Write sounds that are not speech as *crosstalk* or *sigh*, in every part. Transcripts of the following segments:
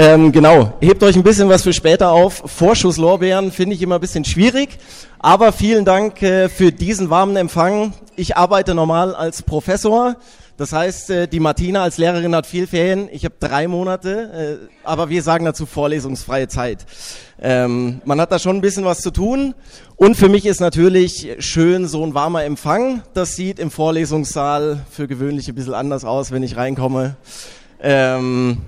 Ähm, genau, hebt euch ein bisschen was für später auf. Vorschusslorbeeren finde ich immer ein bisschen schwierig, aber vielen Dank äh, für diesen warmen Empfang. Ich arbeite normal als Professor. Das heißt, äh, die Martina als Lehrerin hat viel Ferien. Ich habe drei Monate, äh, aber wir sagen dazu vorlesungsfreie Zeit. Ähm, man hat da schon ein bisschen was zu tun. Und für mich ist natürlich schön so ein warmer Empfang. Das sieht im Vorlesungssaal für gewöhnlich ein bisschen anders aus, wenn ich reinkomme. Ähm,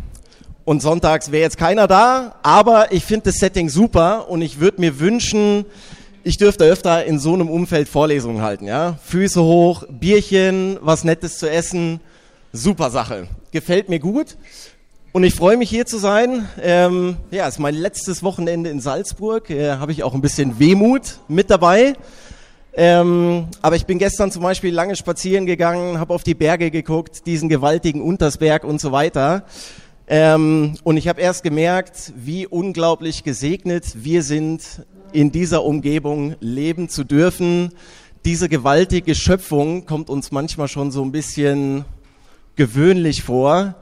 und sonntags wäre jetzt keiner da, aber ich finde das Setting super und ich würde mir wünschen, ich dürfte öfter in so einem Umfeld Vorlesungen halten, ja. Füße hoch, Bierchen, was Nettes zu essen, super Sache. Gefällt mir gut. Und ich freue mich hier zu sein. Ähm, ja, es ist mein letztes Wochenende in Salzburg. Äh, Habe ich auch ein bisschen Wehmut mit dabei. Ähm, aber ich bin gestern zum Beispiel lange spazieren gegangen, habe auf die Berge geguckt, diesen gewaltigen Untersberg und so weiter. Ähm, und ich habe erst gemerkt, wie unglaublich gesegnet wir sind in dieser Umgebung leben zu dürfen. Diese gewaltige Schöpfung kommt uns manchmal schon so ein bisschen gewöhnlich vor.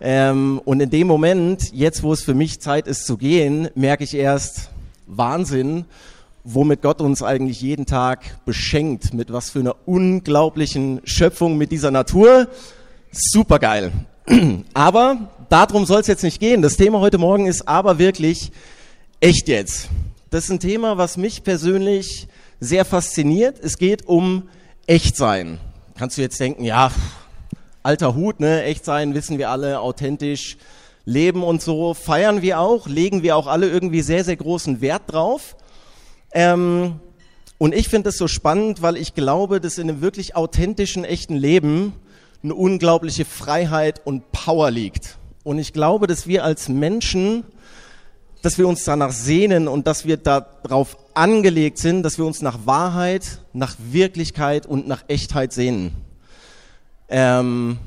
Ähm, und in dem Moment, jetzt wo es für mich Zeit ist zu gehen, merke ich erst Wahnsinn, womit Gott uns eigentlich jeden Tag beschenkt, mit was für einer unglaublichen Schöpfung mit dieser Natur. Supergeil. *clears throat* Aber darum soll es jetzt nicht gehen. Das Thema heute Morgen ist aber wirklich echt jetzt. Das ist ein Thema, was mich persönlich sehr fasziniert. Es geht um Echtsein. Kannst du jetzt denken, ja, alter Hut, ne? Echtsein wissen wir alle, authentisch leben und so feiern wir auch, legen wir auch alle irgendwie sehr, sehr großen Wert drauf. Ähm, und ich finde es so spannend, weil ich glaube, dass in einem wirklich authentischen, echten Leben eine unglaubliche Freiheit und Power liegt. Und ich glaube, dass wir als Menschen dass wir uns danach sehnen und dass wir darauf angelegt sind, dass wir uns nach Wahrheit, nach Wirklichkeit und nach Echtheit sehnen. Ähm,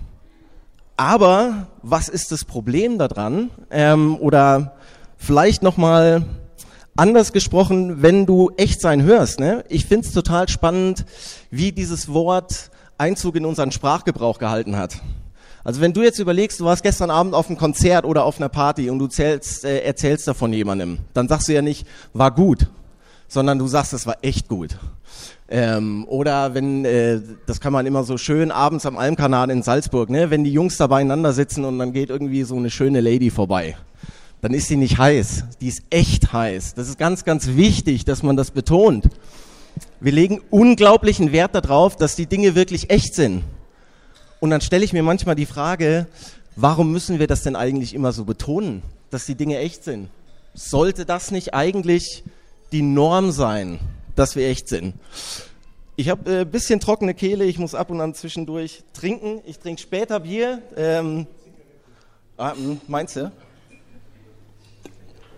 aber was ist das Problem daran? Ähm, oder vielleicht nochmal anders gesprochen, wenn du Echtsein hörst. Ne? Ich finde es total spannend, wie dieses Wort Einzug in unseren Sprachgebrauch gehalten hat. Also wenn du jetzt überlegst, du warst gestern Abend auf einem Konzert oder auf einer Party und du zählst, äh, erzählst davon jemandem, dann sagst du ja nicht, war gut, sondern du sagst, es war echt gut. Ähm, oder wenn, äh, das kann man immer so schön abends am Almkanal in Salzburg, ne, wenn die Jungs da beieinander sitzen und dann geht irgendwie so eine schöne Lady vorbei, dann ist sie nicht heiß, die ist echt heiß. Das ist ganz, ganz wichtig, dass man das betont. Wir legen unglaublichen Wert darauf, dass die Dinge wirklich echt sind. Und dann stelle ich mir manchmal die Frage, warum müssen wir das denn eigentlich immer so betonen, dass die Dinge echt sind? Sollte das nicht eigentlich die Norm sein, dass wir echt sind? Ich habe ein äh, bisschen trockene Kehle, ich muss ab und an zwischendurch trinken. Ich trinke später Bier. Ähm, ah, hm, meinst du?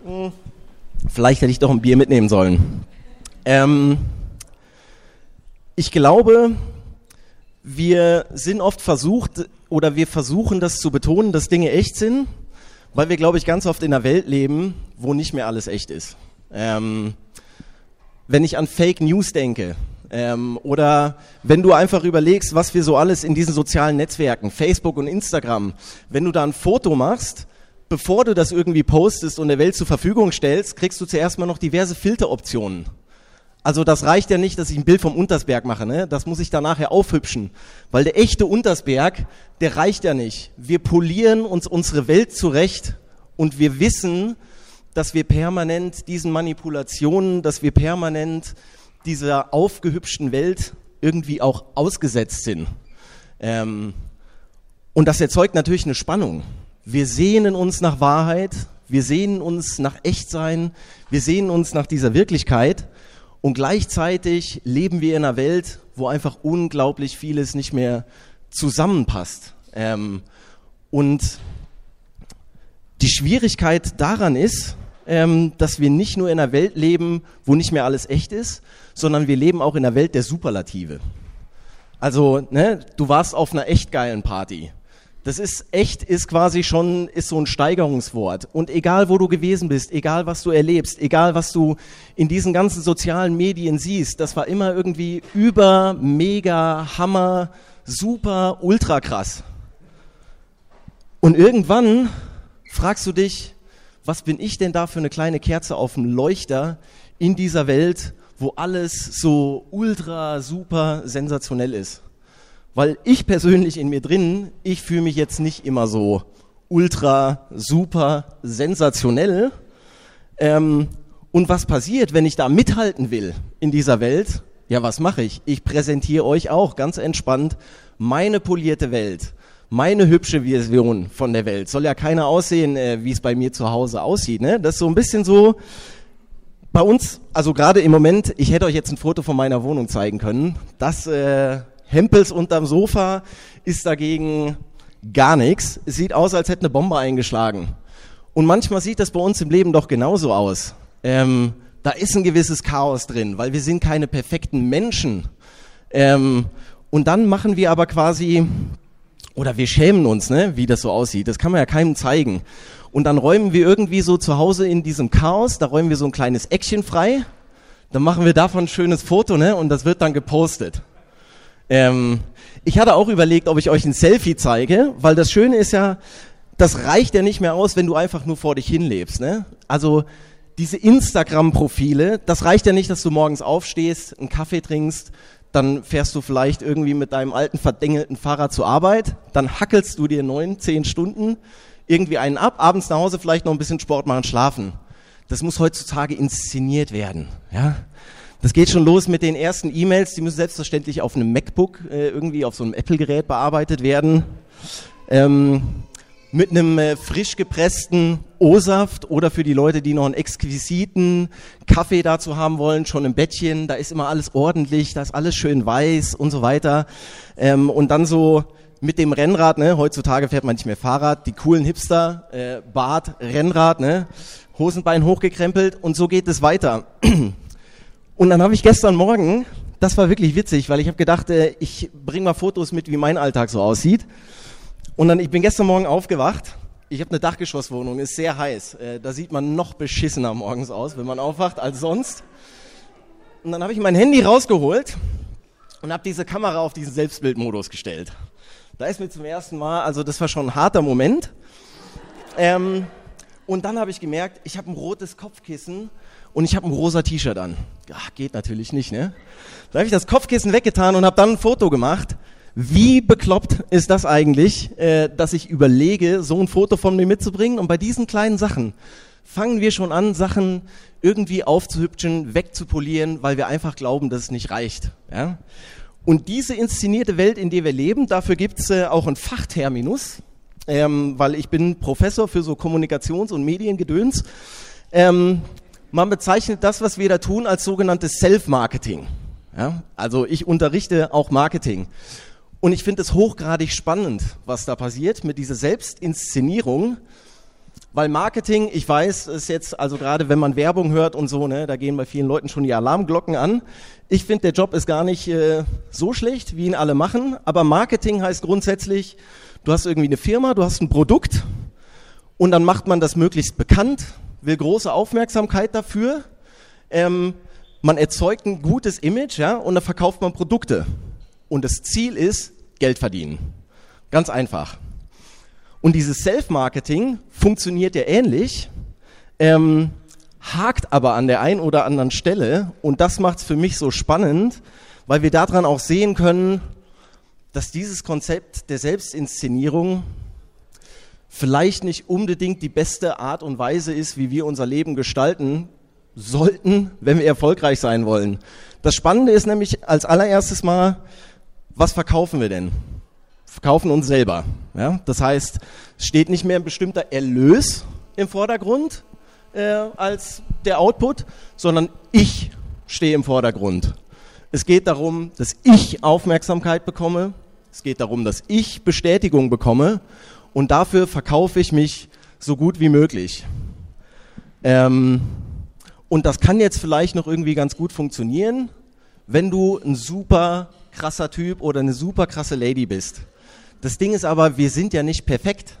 Hm, vielleicht hätte ich doch ein Bier mitnehmen sollen. Ähm, ich glaube, wir sind oft versucht oder wir versuchen das zu betonen, dass Dinge echt sind, weil wir, glaube ich, ganz oft in einer Welt leben, wo nicht mehr alles echt ist. Ähm, wenn ich an Fake News denke, ähm, oder wenn du einfach überlegst, was wir so alles in diesen sozialen Netzwerken, Facebook und Instagram, wenn du da ein Foto machst, bevor du das irgendwie postest und der Welt zur Verfügung stellst, kriegst du zuerst mal noch diverse Filteroptionen. Also das reicht ja nicht, dass ich ein Bild vom Untersberg mache, ne? Das muss ich dann nachher aufhübschen, weil der echte Untersberg, der reicht ja nicht. Wir polieren uns unsere Welt zurecht und wir wissen, dass wir permanent diesen Manipulationen, dass wir permanent dieser aufgehübschten Welt irgendwie auch ausgesetzt sind. Ähm, und das erzeugt natürlich eine Spannung. Wir sehnen uns nach Wahrheit, wir sehnen uns nach Echtsein, wir sehnen uns nach dieser Wirklichkeit. Und gleichzeitig leben wir in einer Welt, wo einfach unglaublich vieles nicht mehr zusammenpasst. Ähm, und die Schwierigkeit daran ist, ähm, dass wir nicht nur in einer Welt leben, wo nicht mehr alles echt ist, sondern wir leben auch in einer Welt der Superlative. Also, ne, du warst auf einer echt geilen Party. Das ist echt, ist quasi schon, ist so ein Steigerungswort. Und egal, wo du gewesen bist, egal, was du erlebst, egal, was du in diesen ganzen sozialen Medien siehst, das war immer irgendwie über, mega, hammer, super, ultra krass. Und irgendwann fragst du dich, was bin ich denn da für eine kleine Kerze auf dem Leuchter in dieser Welt, wo alles so ultra, super sensationell ist. Weil ich persönlich in mir drin, ich fühle mich jetzt nicht immer so ultra, super, sensationell. Ähm, und was passiert, wenn ich da mithalten will in dieser Welt? Ja, was mache ich? Ich präsentiere euch auch ganz entspannt meine polierte Welt, meine hübsche Version von der Welt. Soll ja keiner aussehen, äh, wie es bei mir zu Hause aussieht. Ne? Das ist so ein bisschen so, bei uns, also gerade im Moment, ich hätte euch jetzt ein Foto von meiner Wohnung zeigen können. Das äh, Hempels unterm Sofa ist dagegen gar nichts. Es sieht aus, als hätte eine Bombe eingeschlagen. Und manchmal sieht das bei uns im Leben doch genauso aus. Ähm, da ist ein gewisses Chaos drin, weil wir sind keine perfekten Menschen. Ähm, und dann machen wir aber quasi, oder wir schämen uns, ne, wie das so aussieht. Das kann man ja keinem zeigen. Und dann räumen wir irgendwie so zu Hause in diesem Chaos, da räumen wir so ein kleines Eckchen frei. Dann machen wir davon ein schönes Foto, ne, und das wird dann gepostet. Ähm, ich hatte auch überlegt, ob ich euch ein Selfie zeige, weil das Schöne ist ja, das reicht ja nicht mehr aus, wenn du einfach nur vor dich hinlebst. Ne? Also diese Instagram-Profile, das reicht ja nicht, dass du morgens aufstehst, einen Kaffee trinkst, dann fährst du vielleicht irgendwie mit deinem alten verdengelten Fahrrad zur Arbeit, dann hackelst du dir neun, zehn Stunden irgendwie einen ab, abends nach Hause vielleicht noch ein bisschen Sport machen, schlafen. Das muss heutzutage inszeniert werden. Ja? Das geht schon los mit den ersten E-Mails, die müssen selbstverständlich auf einem MacBook äh, irgendwie auf so einem Apple-Gerät bearbeitet werden. Ähm, mit einem äh, frisch gepressten O-Saft oder für die Leute, die noch einen exquisiten Kaffee dazu haben wollen, schon im Bettchen. Da ist immer alles ordentlich, da ist alles schön weiß und so weiter. Ähm, und dann so mit dem Rennrad, ne? heutzutage fährt man nicht mehr Fahrrad, die coolen Hipster, äh, Bart, Rennrad, ne? Hosenbein hochgekrempelt und so geht es weiter. *clears throat* Und dann habe ich gestern Morgen, das war wirklich witzig, weil ich habe gedacht, äh, ich bringe mal Fotos mit, wie mein Alltag so aussieht. Und dann, ich bin gestern Morgen aufgewacht. Ich habe eine Dachgeschosswohnung, ist sehr heiß. Äh, da sieht man noch beschissener morgens aus, wenn man aufwacht, als sonst. Und dann habe ich mein Handy rausgeholt und habe diese Kamera auf diesen Selbstbildmodus gestellt. Da ist mir zum ersten Mal, also das war schon ein harter Moment. Ähm, und dann habe ich gemerkt, ich habe ein rotes Kopfkissen und ich habe ein rosa T-Shirt an. Ach, geht natürlich nicht, ne? Da habe ich das Kopfkissen weggetan und habe dann ein Foto gemacht. Wie bekloppt ist das eigentlich, äh, dass ich überlege, so ein Foto von mir mitzubringen? Und bei diesen kleinen Sachen fangen wir schon an, Sachen irgendwie aufzuhübschen, wegzupolieren, weil wir einfach glauben, dass es nicht reicht. Ja? Und diese inszenierte Welt, in der wir leben, dafür gibt's äh, auch einen Fachterminus, ähm, weil ich bin Professor für so Kommunikations- und Mediengedöns. Ähm, man bezeichnet das, was wir da tun, als sogenanntes Self-Marketing. Ja? Also ich unterrichte auch Marketing. Und ich finde es hochgradig spannend, was da passiert mit dieser Selbstinszenierung. Weil Marketing, ich weiß, ist jetzt, also gerade wenn man Werbung hört und so, ne, da gehen bei vielen Leuten schon die Alarmglocken an. Ich finde, der Job ist gar nicht äh, so schlecht, wie ihn alle machen. Aber Marketing heißt grundsätzlich, du hast irgendwie eine Firma, du hast ein Produkt und dann macht man das möglichst bekannt, will große Aufmerksamkeit dafür. Ähm, man erzeugt ein gutes Image, ja, und dann verkauft man Produkte. Und das Ziel ist Geld verdienen. Ganz einfach. Und dieses Self-Marketing funktioniert ja ähnlich, ähm, hakt aber an der einen oder anderen Stelle. Und das macht es für mich so spannend, weil wir daran auch sehen können, dass dieses Konzept der Selbstinszenierung vielleicht nicht unbedingt die beste Art und Weise ist, wie wir unser Leben gestalten sollten, wenn wir erfolgreich sein wollen. Das Spannende ist nämlich als allererstes mal, was verkaufen wir denn? Verkaufen uns selber. Ja? Das heißt, es steht nicht mehr ein bestimmter Erlös im Vordergrund äh, als der Output, sondern ich stehe im Vordergrund. Es geht darum, dass ich Aufmerksamkeit bekomme. Es geht darum, dass ich Bestätigung bekomme und dafür verkaufe ich mich so gut wie möglich. Ähm, und das kann jetzt vielleicht noch irgendwie ganz gut funktionieren, wenn du ein super krasser Typ oder eine super krasse Lady bist. Das Ding ist aber, wir sind ja nicht perfekt.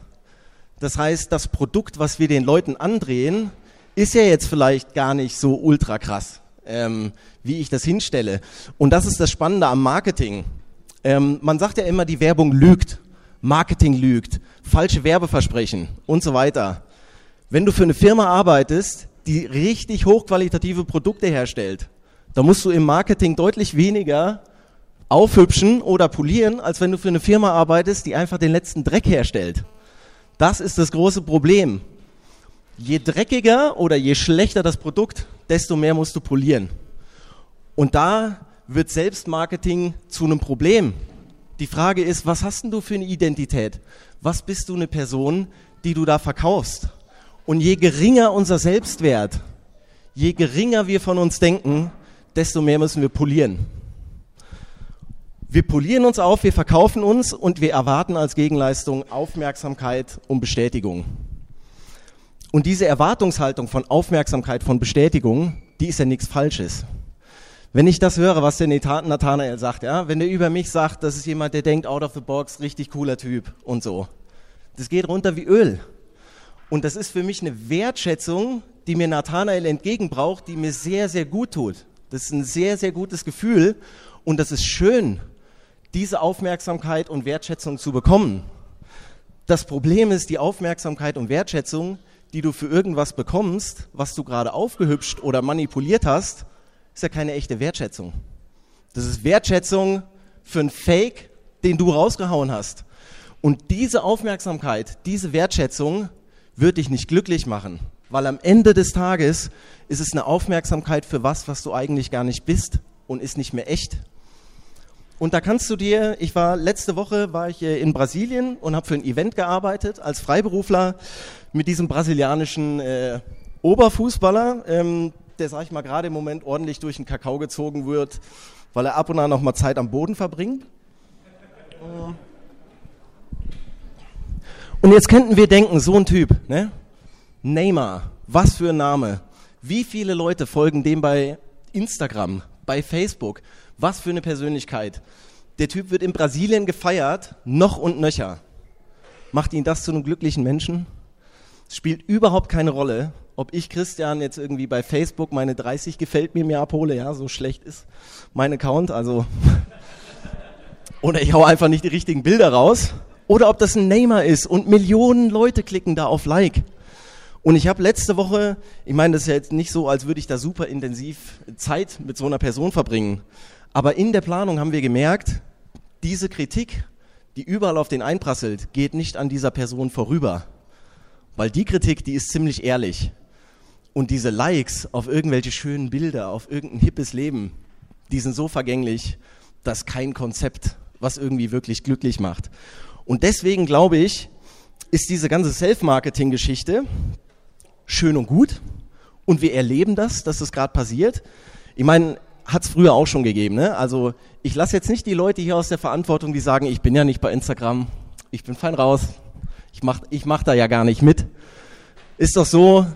Das heißt, das Produkt, was wir den Leuten andrehen, ist ja jetzt vielleicht gar nicht so ultra krass, ähm, wie ich das hinstelle. Und das ist das Spannende am Marketing. Ähm, man sagt ja immer, die Werbung lügt. Marketing lügt, falsche Werbeversprechen und so weiter. Wenn du für eine Firma arbeitest, die richtig hochqualitative Produkte herstellt, dann musst du im Marketing deutlich weniger aufhübschen oder polieren, als wenn du für eine Firma arbeitest, die einfach den letzten Dreck herstellt. Das ist das große Problem. Je dreckiger oder je schlechter das Produkt, desto mehr musst du polieren. Und da wird Selbstmarketing zu einem Problem. Die Frage ist, was hast denn du für eine Identität? Was bist du eine Person, die du da verkaufst? Und je geringer unser Selbstwert, je geringer wir von uns denken, desto mehr müssen wir polieren. Wir polieren uns auf, wir verkaufen uns und wir erwarten als Gegenleistung Aufmerksamkeit und Bestätigung. Und diese Erwartungshaltung von Aufmerksamkeit, von Bestätigung, die ist ja nichts Falsches. Wenn ich das höre, was der Nathanael sagt, ja, wenn der über mich sagt, das ist jemand, der denkt out of the box, richtig cooler Typ und so. Das geht runter wie Öl. Und das ist für mich eine Wertschätzung, die mir Nathanael entgegenbraucht, die mir sehr, sehr gut tut. Das ist ein sehr, sehr gutes Gefühl und das ist schön diese Aufmerksamkeit und Wertschätzung zu bekommen. Das Problem ist die Aufmerksamkeit und Wertschätzung, die du für irgendwas bekommst, was du gerade aufgehübscht oder manipuliert hast, ist ja keine echte Wertschätzung. Das ist Wertschätzung für einen Fake, den du rausgehauen hast. Und diese Aufmerksamkeit, diese Wertschätzung wird dich nicht glücklich machen, weil am Ende des Tages ist es eine Aufmerksamkeit für was, was du eigentlich gar nicht bist und ist nicht mehr echt. Und da kannst du dir, ich war letzte Woche war ich in Brasilien und habe für ein Event gearbeitet als Freiberufler mit diesem brasilianischen äh, Oberfußballer, ähm, der sag ich mal gerade im Moment ordentlich durch den Kakao gezogen wird, weil er ab und an noch mal Zeit am Boden verbringt. Und jetzt könnten wir denken, so ein Typ, ne? Neymar, was für ein Name. Wie viele Leute folgen dem bei Instagram, bei Facebook? Was für eine Persönlichkeit. Der Typ wird in Brasilien gefeiert, noch und nöcher. Macht ihn das zu einem glücklichen Menschen? Es spielt überhaupt keine Rolle, ob ich Christian jetzt irgendwie bei Facebook meine 30 gefällt mir mehr abhole, ja, so schlecht ist mein Account, also *laughs* oder ich hau einfach nicht die richtigen Bilder raus, oder ob das ein Neymar ist und Millionen Leute klicken da auf Like. Und ich habe letzte Woche, ich meine, das ist ja jetzt nicht so, als würde ich da super intensiv Zeit mit so einer Person verbringen. Aber in der Planung haben wir gemerkt, diese Kritik, die überall auf den einprasselt, geht nicht an dieser Person vorüber. Weil die Kritik, die ist ziemlich ehrlich. Und diese Likes auf irgendwelche schönen Bilder, auf irgendein hippes Leben, die sind so vergänglich, dass kein Konzept, was irgendwie wirklich glücklich macht. Und deswegen glaube ich, ist diese ganze Self-Marketing-Geschichte schön und gut. Und wir erleben das, dass das gerade passiert. Ich meine, hat es früher auch schon gegeben. Ne? Also ich lasse jetzt nicht die Leute hier aus der Verantwortung, die sagen, ich bin ja nicht bei Instagram, ich bin fein raus, ich mach, ich mach da ja gar nicht mit. Ist doch so,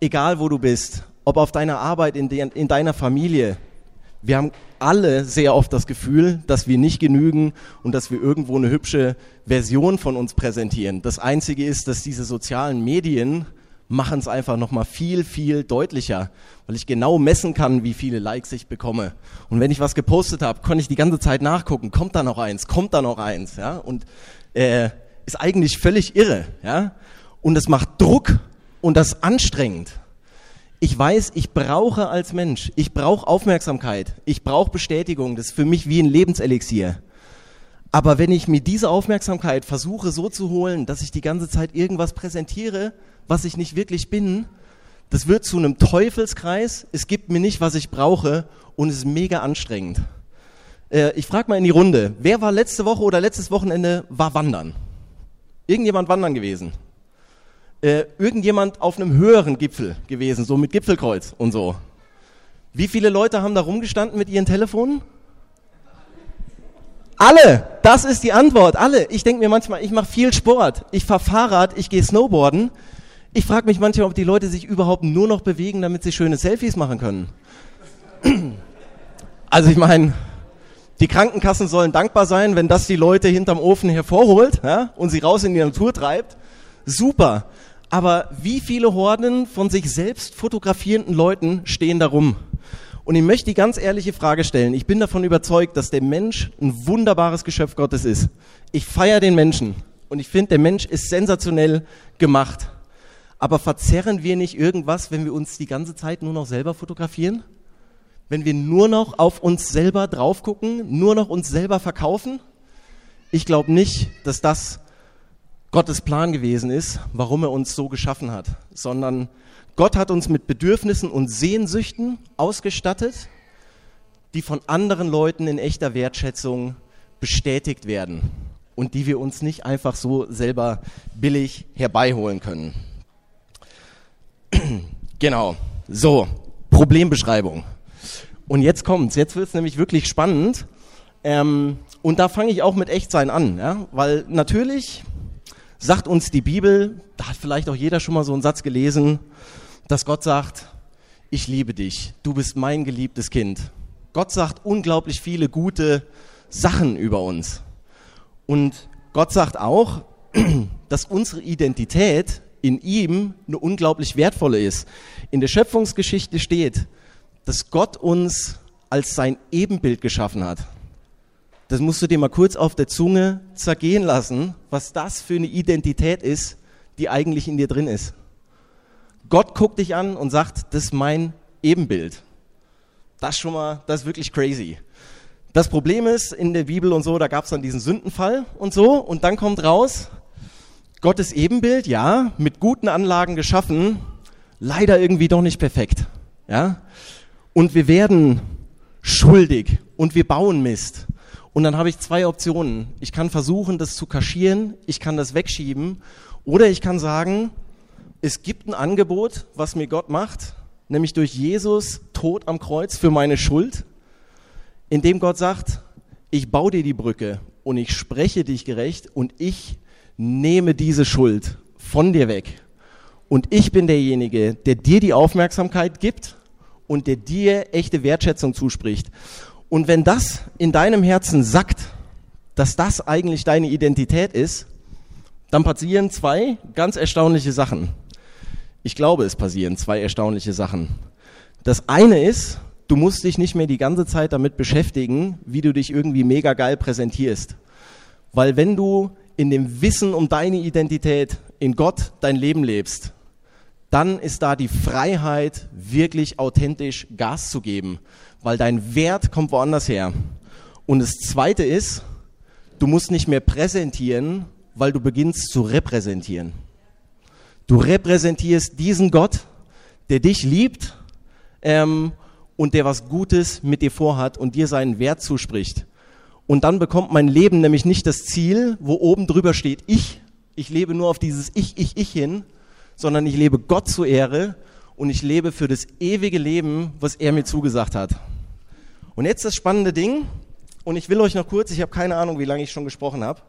egal wo du bist, ob auf deiner Arbeit, in, de, in deiner Familie, wir haben alle sehr oft das Gefühl, dass wir nicht genügen und dass wir irgendwo eine hübsche Version von uns präsentieren. Das Einzige ist, dass diese sozialen Medien machen es einfach nochmal viel, viel deutlicher, weil ich genau messen kann, wie viele Likes ich bekomme. Und wenn ich was gepostet habe, kann ich die ganze Zeit nachgucken, kommt da noch eins, kommt da noch eins, ja, und äh, ist eigentlich völlig irre, ja, und es macht Druck und das anstrengend. Ich weiß, ich brauche als Mensch, ich brauche Aufmerksamkeit, ich brauche Bestätigung, das ist für mich wie ein Lebenselixier. Aber wenn ich mir diese Aufmerksamkeit versuche so zu holen, dass ich die ganze Zeit irgendwas präsentiere, was ich nicht wirklich bin, das wird zu einem Teufelskreis. Es gibt mir nicht, was ich brauche und es ist mega anstrengend. Äh, ich frage mal in die Runde, wer war letzte Woche oder letztes Wochenende war wandern? Irgendjemand wandern gewesen? Äh, irgendjemand auf einem höheren Gipfel gewesen, so mit Gipfelkreuz und so? Wie viele Leute haben da rumgestanden mit ihren Telefonen? Alle, das ist die Antwort, alle. Ich denke mir manchmal, ich mache viel Sport, ich fahre Fahrrad, ich gehe Snowboarden. Ich frage mich manchmal, ob die Leute sich überhaupt nur noch bewegen, damit sie schöne Selfies machen können. *clears throat* Also ich meine, die Krankenkassen sollen dankbar sein, wenn das die Leute hinterm Ofen hervorholt ja, und sie raus in die Natur treibt. Super. Aber wie viele Horden von sich selbst fotografierenden Leuten stehen da rum? Und ich möchte die ganz ehrliche Frage stellen. Ich bin davon überzeugt, dass der Mensch ein wunderbares Geschöpf Gottes ist. Ich feiere den Menschen und ich finde, der Mensch ist sensationell gemacht. Aber verzerren wir nicht irgendwas, wenn wir uns die ganze Zeit nur noch selber fotografieren? Wenn wir nur noch auf uns selber drauf gucken, nur noch uns selber verkaufen? Ich glaube nicht, dass das Gottes Plan gewesen ist, warum er uns so geschaffen hat, sondern Gott hat uns mit Bedürfnissen und Sehnsüchten ausgestattet, die von anderen Leuten in echter Wertschätzung bestätigt werden und die wir uns nicht einfach so selber billig herbeiholen können. *clears throat* genau, so, Problembeschreibung. Und jetzt kommt's, jetzt wird's nämlich wirklich spannend. Ähm, und da fange ich auch mit Echtsein an, ja? weil natürlich sagt uns die Bibel, da hat vielleicht auch jeder schon mal so einen Satz gelesen, dass Gott sagt, ich liebe dich, du bist mein geliebtes Kind. Gott sagt unglaublich viele gute Sachen über uns. Und Gott sagt auch, *clears throat* dass unsere Identität in ihm eine unglaublich wertvolle ist. In der Schöpfungsgeschichte steht, dass Gott uns als sein Ebenbild geschaffen hat. Das musst du dir mal kurz auf der Zunge zergehen lassen, was das für eine Identität ist, die eigentlich in dir drin ist. Gott guckt dich an und sagt, das ist mein Ebenbild. Das schon mal, das ist wirklich crazy. Das Problem ist, in der Bibel und so, da gab es dann diesen Sündenfall und so, und dann kommt raus, Gottes Ebenbild, ja, mit guten Anlagen geschaffen, leider irgendwie doch nicht perfekt. Ja? Und wir werden schuldig und wir bauen Mist. Und dann habe ich zwei Optionen. Ich kann versuchen, das zu kaschieren, ich kann das wegschieben, oder ich kann sagen, es gibt ein Angebot, was mir Gott macht, nämlich durch Jesus Tod am Kreuz für meine Schuld, indem Gott sagt, ich baue dir die Brücke und ich spreche dich gerecht und ich nehme diese Schuld von dir weg. Und ich bin derjenige, der dir die Aufmerksamkeit gibt und der dir echte Wertschätzung zuspricht. Und wenn das in deinem Herzen sackt, dass das eigentlich deine Identität ist, dann passieren zwei ganz erstaunliche Sachen. Ich glaube, es passieren zwei erstaunliche Sachen. Das eine ist, du musst dich nicht mehr die ganze Zeit damit beschäftigen, wie du dich irgendwie mega geil präsentierst. Weil wenn du in dem Wissen um deine Identität in Gott dein Leben lebst, dann ist da die Freiheit, wirklich authentisch Gas zu geben, weil dein Wert kommt woanders her. Und das Zweite ist, du musst nicht mehr präsentieren, weil du beginnst zu repräsentieren. Du repräsentierst diesen Gott, der dich liebt ähm, und der was Gutes mit dir vorhat und dir seinen Wert zuspricht. Und dann bekommt mein Leben nämlich nicht das Ziel, wo oben drüber steht, ich, ich lebe nur auf dieses Ich, Ich, Ich hin, sondern ich lebe Gott zur Ehre und ich lebe für das ewige Leben, was er mir zugesagt hat. Und jetzt das spannende Ding, und ich will euch noch kurz, ich habe keine Ahnung, wie lange ich schon gesprochen habe,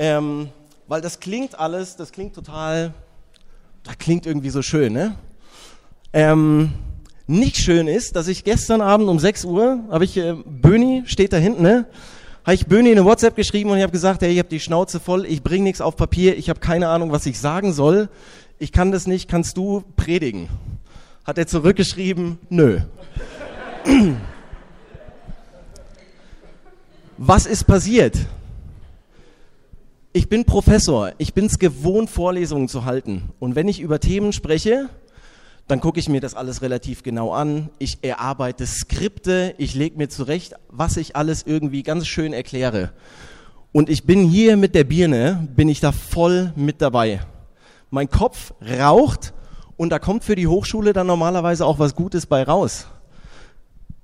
ähm, weil das klingt alles, das klingt total, das klingt irgendwie so schön, ne? Ähm, nicht schön ist, dass ich gestern Abend um 6 Uhr, habe ich, äh, Böni steht da hinten, ne? Habe ich Böni eine WhatsApp geschrieben und ich habe gesagt, hey, ich habe die Schnauze voll, ich bringe nichts auf Papier, ich habe keine Ahnung, was ich sagen soll. Ich kann das nicht, kannst du predigen? Hat er zurückgeschrieben, nö. *clears throat* was ist passiert? Ich bin Professor, ich bin es gewohnt, Vorlesungen zu halten. Und wenn ich über Themen spreche, dann gucke ich mir das alles relativ genau an. Ich erarbeite Skripte, ich lege mir zurecht, was ich alles irgendwie ganz schön erkläre. Und ich bin hier mit der Birne, bin ich da voll mit dabei. Mein Kopf raucht und da kommt für die Hochschule dann normalerweise auch was Gutes bei raus.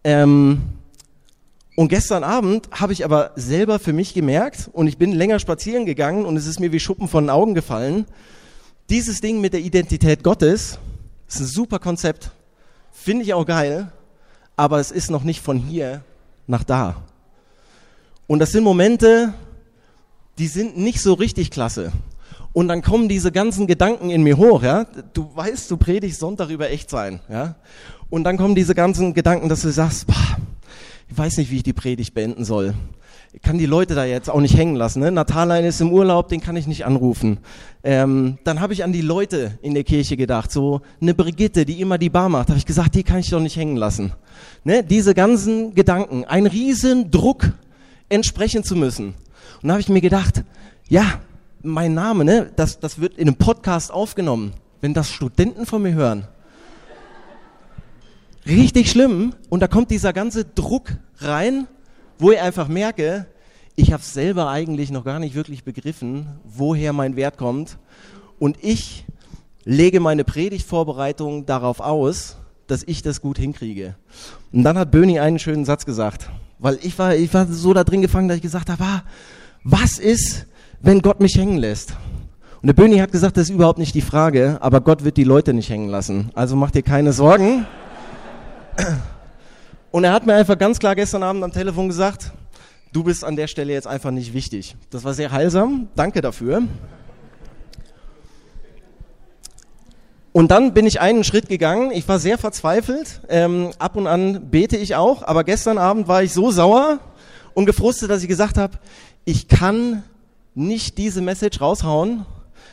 Ähm, und gestern Abend habe ich aber selber für mich gemerkt und ich bin länger spazieren gegangen und es ist mir wie Schuppen von den Augen gefallen. Dieses Ding mit der Identität Gottes, ist ein super Konzept. Finde ich auch geil. Aber es ist noch nicht von hier nach da. Und das sind Momente, die sind nicht so richtig klasse. Und dann kommen diese ganzen Gedanken in mir hoch, ja. Du weißt, du predigst Sonntag über Echtsein, ja. Und dann kommen diese ganzen Gedanken, dass du sagst, boah, ich weiß nicht, wie ich die Predigt beenden soll ich kann die Leute da jetzt auch nicht hängen lassen. Ne? Natalein ist im Urlaub, den kann ich nicht anrufen. Ähm, dann habe ich an die Leute in der Kirche gedacht, so eine Brigitte, die immer die Bar macht, habe ich gesagt, die kann ich doch nicht hängen lassen. Ne? Diese ganzen Gedanken, ein riesen Druck entsprechen zu müssen. Und da habe ich mir gedacht, ja, mein Name, ne, das, das wird in einem Podcast aufgenommen. wenn das Studenten von mir hören. Richtig schlimm. Und da kommt dieser ganze Druck rein, wo ich einfach merke, ich habe selber eigentlich noch gar nicht wirklich begriffen, woher mein Wert kommt. Und ich lege meine Predigtvorbereitung darauf aus, dass ich das gut hinkriege. Und dann hat Böni einen schönen Satz gesagt, weil ich war, ich war so da drin gefangen, dass ich gesagt habe, ah, was ist, wenn Gott mich hängen lässt? Und der Böni hat gesagt, das ist überhaupt nicht die Frage, aber Gott wird die Leute nicht hängen lassen. Also mach dir keine Sorgen. *clears throat* Und er hat mir einfach ganz klar gestern Abend am Telefon gesagt, du bist an der Stelle jetzt einfach nicht wichtig. Das war sehr heilsam. Danke dafür. Und dann bin ich einen Schritt gegangen. Ich war sehr verzweifelt. Ähm, ab und an bete ich auch. Aber gestern Abend war ich so sauer und gefrustet, dass ich gesagt habe, ich kann nicht diese Message raushauen,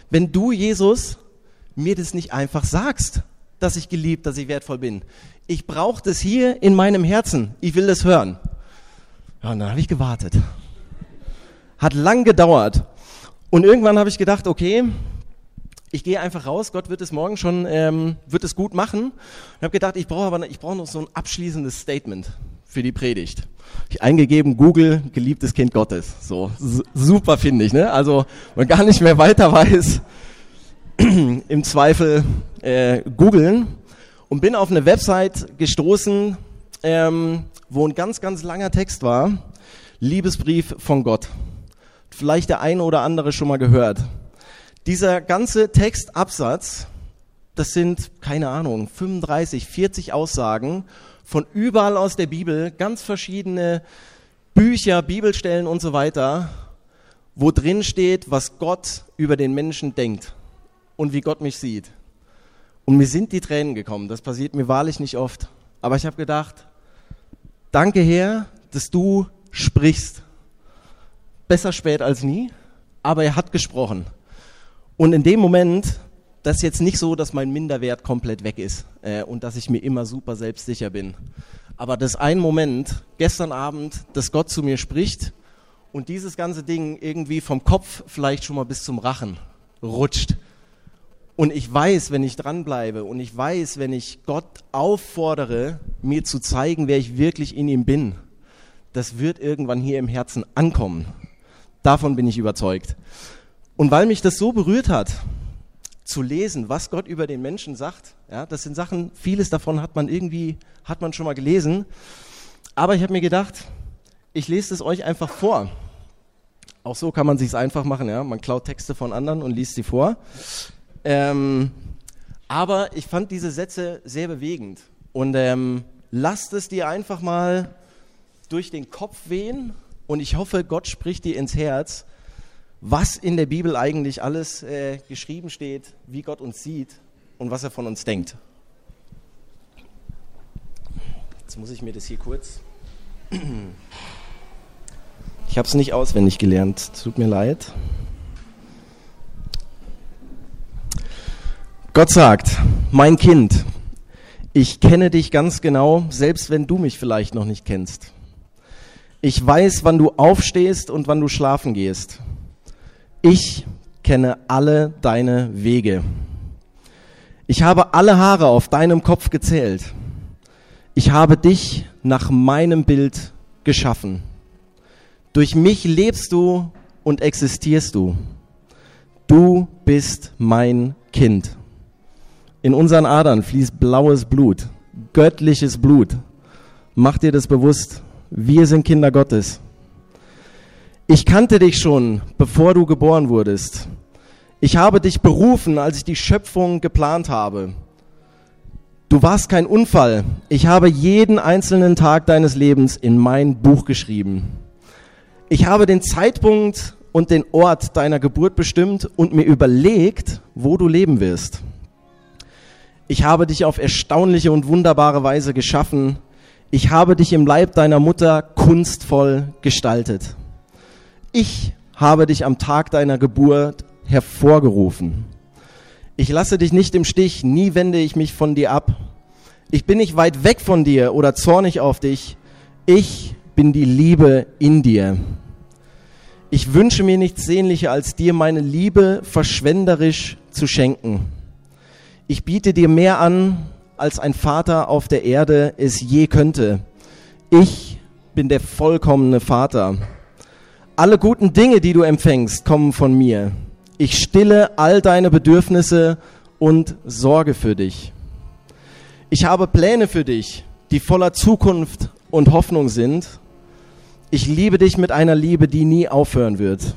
wenn du, Jesus, mir das nicht einfach sagst, dass ich geliebt, dass ich wertvoll bin. Ich brauche das hier in meinem Herzen. Ich will das hören. Ja, und dann habe ich gewartet. Hat lang gedauert. Und irgendwann habe ich gedacht, okay, ich gehe einfach raus, Gott wird es morgen schon, ähm, wird es gut machen. Und habe gedacht, ich brauche aber ich brauche noch so ein abschließendes Statement für die Predigt. Ich eingegeben, Google, geliebtes Kind Gottes. So, super finde ich, ne? Also, man gar nicht mehr weiter weiß, *clears throat* im Zweifel äh, googeln und bin auf eine Website gestoßen, ähm, wo ein ganz, ganz langer Text war. Liebesbrief von Gott. Vielleicht der eine oder andere schon mal gehört. Dieser ganze Textabsatz, das sind, keine Ahnung, 35, 40 Aussagen von überall aus der Bibel, ganz verschiedene Bücher, Bibelstellen und so weiter, wo drin steht, was Gott über den Menschen denkt und wie Gott mich sieht. Und mir sind die Tränen gekommen. Das passiert mir wahrlich nicht oft. Aber ich habe gedacht, danke Herr, dass du sprichst. Besser spät als nie, aber er hat gesprochen. Und in dem Moment, das ist jetzt nicht so, dass mein Minderwert komplett weg ist äh, und dass ich mir immer super selbstsicher bin. Aber das ein Moment, gestern Abend, dass Gott zu mir spricht und dieses ganze Ding irgendwie vom Kopf vielleicht schon mal bis zum Rachen rutscht. Und ich weiß, wenn ich dranbleibe und ich weiß, wenn ich Gott auffordere, mir zu zeigen, wer ich wirklich in ihm bin, das wird irgendwann hier im Herzen ankommen. Davon bin ich überzeugt. Und weil mich das so berührt hat, zu lesen, was Gott über den Menschen sagt, ja, das sind Sachen, vieles davon hat man irgendwie, hat man schon mal gelesen. Aber ich habe mir gedacht, ich lese es euch einfach vor. Auch so kann man sich einfach machen, ja. Man klaut Texte von anderen und liest sie vor. Ähm, aber ich fand diese Sätze sehr bewegend. Und ähm, lasst es dir einfach mal durch den Kopf wehen. Und ich hoffe, Gott spricht dir ins Herz, was in der Bibel eigentlich alles äh, geschrieben steht, wie Gott uns sieht und was er von uns denkt. Jetzt muss ich mir das hier kurz. *clears throat* Ich habe es nicht auswendig gelernt, tut mir leid. Gott sagt, mein Kind, ich kenne dich ganz genau, selbst wenn du mich vielleicht noch nicht kennst. Ich weiß, wann du aufstehst und wann du schlafen gehst. Ich kenne alle deine Wege. Ich habe alle Haare auf deinem Kopf gezählt. Ich habe dich nach meinem Bild geschaffen. Durch mich lebst du und existierst du. Du bist mein Kind. In unseren Adern fließt blaues Blut, göttliches Blut. Mach dir das bewusst. Wir sind Kinder Gottes. Ich kannte dich schon, bevor du geboren wurdest. Ich habe dich berufen, als ich die Schöpfung geplant habe. Du warst kein Unfall. Ich habe jeden einzelnen Tag deines Lebens in mein Buch geschrieben. Ich habe den Zeitpunkt und den Ort deiner Geburt bestimmt und mir überlegt, wo du leben wirst. Ich habe dich auf erstaunliche und wunderbare Weise geschaffen. Ich habe dich im Leib deiner Mutter kunstvoll gestaltet. Ich habe dich am Tag deiner Geburt hervorgerufen. Ich lasse dich nicht im Stich, nie wende ich mich von dir ab. Ich bin nicht weit weg von dir oder zornig auf dich. Ich bin die Liebe in dir. Ich wünsche mir nichts sehnlicher, als dir meine Liebe verschwenderisch zu schenken. Ich biete dir mehr an, als ein Vater auf der Erde es je könnte. Ich bin der vollkommene Vater. Alle guten Dinge, die du empfängst, kommen von mir. Ich stille all deine Bedürfnisse und sorge für dich. Ich habe Pläne für dich, die voller Zukunft und Hoffnung sind. Ich liebe dich mit einer Liebe, die nie aufhören wird.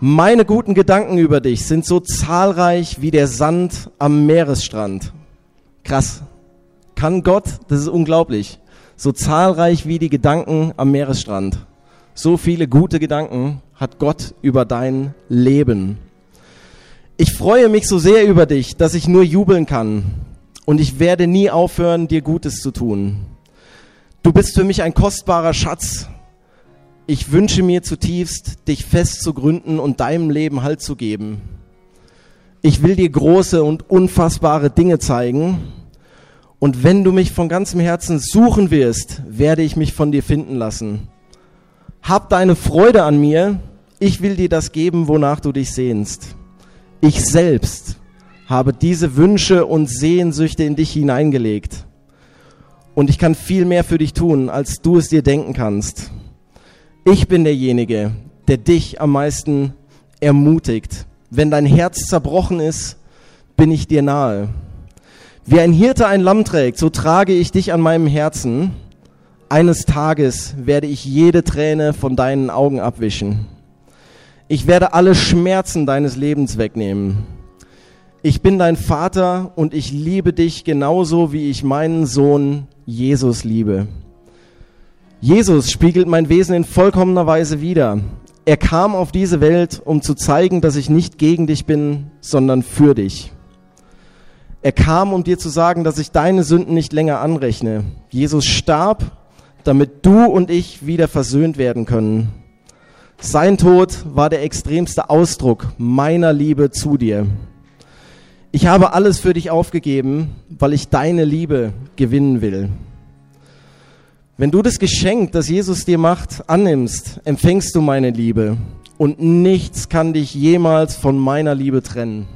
Meine guten Gedanken über dich sind so zahlreich wie der Sand am Meeresstrand. Krass. Kann Gott, das ist unglaublich, so zahlreich wie die Gedanken am Meeresstrand. So viele gute Gedanken hat Gott über dein Leben. Ich freue mich so sehr über dich, dass ich nur jubeln kann. Und ich werde nie aufhören, dir Gutes zu tun. Du bist für mich ein kostbarer Schatz, ich wünsche mir zutiefst, dich fest zu gründen und deinem Leben Halt zu geben. Ich will dir große und unfassbare Dinge zeigen. Und wenn du mich von ganzem Herzen suchen wirst, werde ich mich von dir finden lassen. Hab deine Freude an mir. Ich will dir das geben, wonach du dich sehnst. Ich selbst habe diese Wünsche und Sehnsüchte in dich hineingelegt. Und ich kann viel mehr für dich tun, als du es dir denken kannst. Ich bin derjenige, der dich am meisten ermutigt. Wenn dein Herz zerbrochen ist, bin ich dir nahe. Wie ein Hirte ein Lamm trägt, so trage ich dich an meinem Herzen. Eines Tages werde ich jede Träne von deinen Augen abwischen. Ich werde alle Schmerzen deines Lebens wegnehmen. Ich bin dein Vater und ich liebe dich genauso, wie ich meinen Sohn Jesus liebe. Jesus spiegelt mein Wesen in vollkommener Weise wider. Er kam auf diese Welt, um zu zeigen, dass ich nicht gegen dich bin, sondern für dich. Er kam, um dir zu sagen, dass ich deine Sünden nicht länger anrechne. Jesus starb, damit du und ich wieder versöhnt werden können. Sein Tod war der extremste Ausdruck meiner Liebe zu dir. Ich habe alles für dich aufgegeben, weil ich deine Liebe gewinnen will. Wenn du das Geschenk, das Jesus dir macht, annimmst, empfängst du meine Liebe und nichts kann dich jemals von meiner Liebe trennen.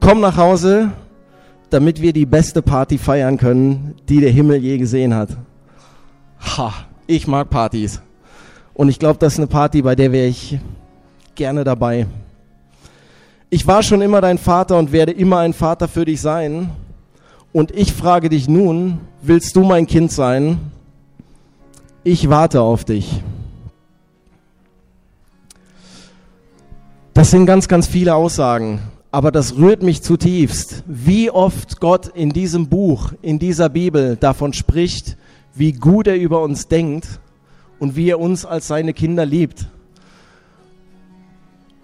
Komm nach Hause, damit wir die beste Party feiern können, die der Himmel je gesehen hat. Ha, ich mag Partys. Und ich glaube, das ist eine Party, bei der wäre ich gerne dabei. Ich war schon immer dein Vater und werde immer ein Vater für dich sein. Und ich frage dich nun, willst du mein Kind sein? Ich warte auf dich. Das sind ganz, ganz viele Aussagen, aber das rührt mich zutiefst, wie oft Gott in diesem Buch, in dieser Bibel davon spricht, wie gut er über uns denkt und wie er uns als seine Kinder liebt.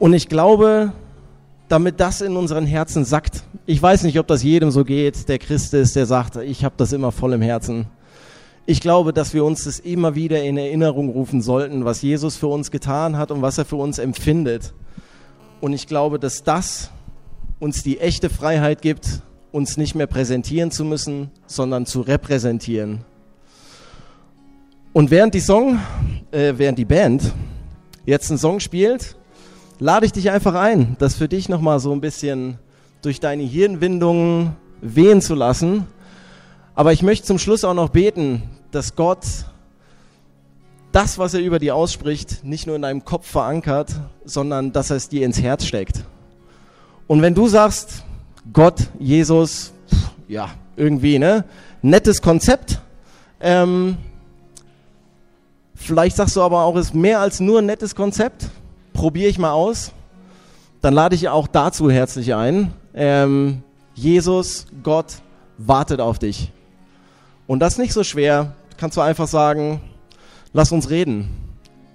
Und ich glaube, damit das in unseren Herzen sackt. Ich weiß nicht, ob das jedem so geht, der Christ ist, der sagt, ich habe das immer voll im Herzen. Ich glaube, dass wir uns das immer wieder in Erinnerung rufen sollten, was Jesus für uns getan hat und was er für uns empfindet. Und ich glaube, dass das uns die echte Freiheit gibt, uns nicht mehr präsentieren zu müssen, sondern zu repräsentieren. Und während die Song, äh, während die Band jetzt einen Song spielt, lade ich dich einfach ein, das für dich nochmal so ein bisschen durch deine Hirnwindungen wehen zu lassen. Aber ich möchte zum Schluss auch noch beten, dass Gott das, was er über dir ausspricht, nicht nur in deinem Kopf verankert, sondern dass er es dir ins Herz steckt. Und wenn du sagst, Gott, Jesus, ja, irgendwie, ne? Nettes Konzept. Ähm, vielleicht sagst du aber auch, es ist mehr als nur ein nettes Konzept probiere ich mal aus. Dann lade ich auch dazu herzlich ein. Ähm, Jesus, Gott, wartet auf dich. Und das ist nicht so schwer. Kannst du einfach sagen, lass uns reden.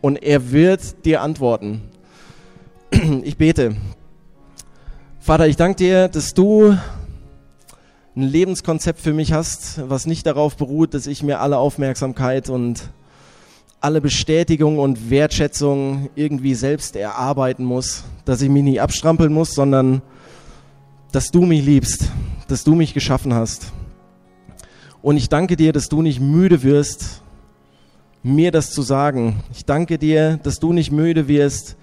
Und er wird dir antworten. *clears throat* Ich bete. Vater, ich danke dir, dass du ein Lebenskonzept für mich hast, was nicht darauf beruht, dass ich mir alle Aufmerksamkeit und alle Bestätigung und Wertschätzung irgendwie selbst erarbeiten muss, dass ich mich nicht abstrampeln muss, sondern dass du mich liebst, dass du mich geschaffen hast. Und ich danke dir, dass du nicht müde wirst, mir das zu sagen. Ich danke dir, dass du nicht müde wirst,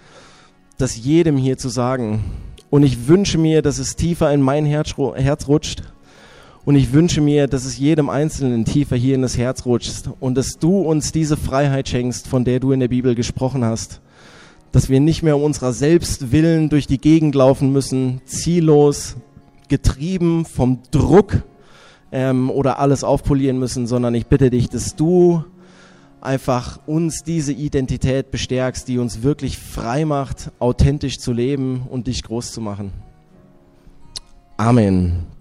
das jedem hier zu sagen. Und ich wünsche mir, dass es tiefer in mein Herz rutscht. Und ich wünsche mir, dass es jedem Einzelnen tiefer hier in das Herz rutscht und dass du uns diese Freiheit schenkst, von der du in der Bibel gesprochen hast. Dass wir nicht mehr um unserer selbst willen durch die Gegend laufen müssen, ziellos, getrieben vom Druck ähm, oder alles aufpolieren müssen, sondern ich bitte dich, dass du einfach uns diese Identität bestärkst, die uns wirklich frei macht, authentisch zu leben und dich groß zu machen. Amen.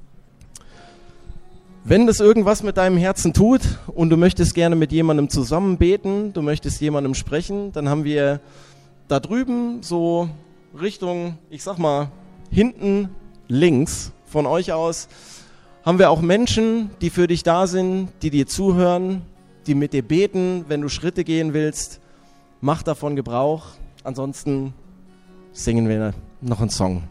Wenn das irgendwas mit deinem Herzen tut und du möchtest gerne mit jemandem zusammen beten, du möchtest jemandem sprechen, dann haben wir da drüben so Richtung, ich sag mal, hinten links von euch aus, haben wir auch Menschen, die für dich da sind, die dir zuhören, die mit dir beten, wenn du Schritte gehen willst. Mach davon Gebrauch. Ansonsten singen wir noch einen Song.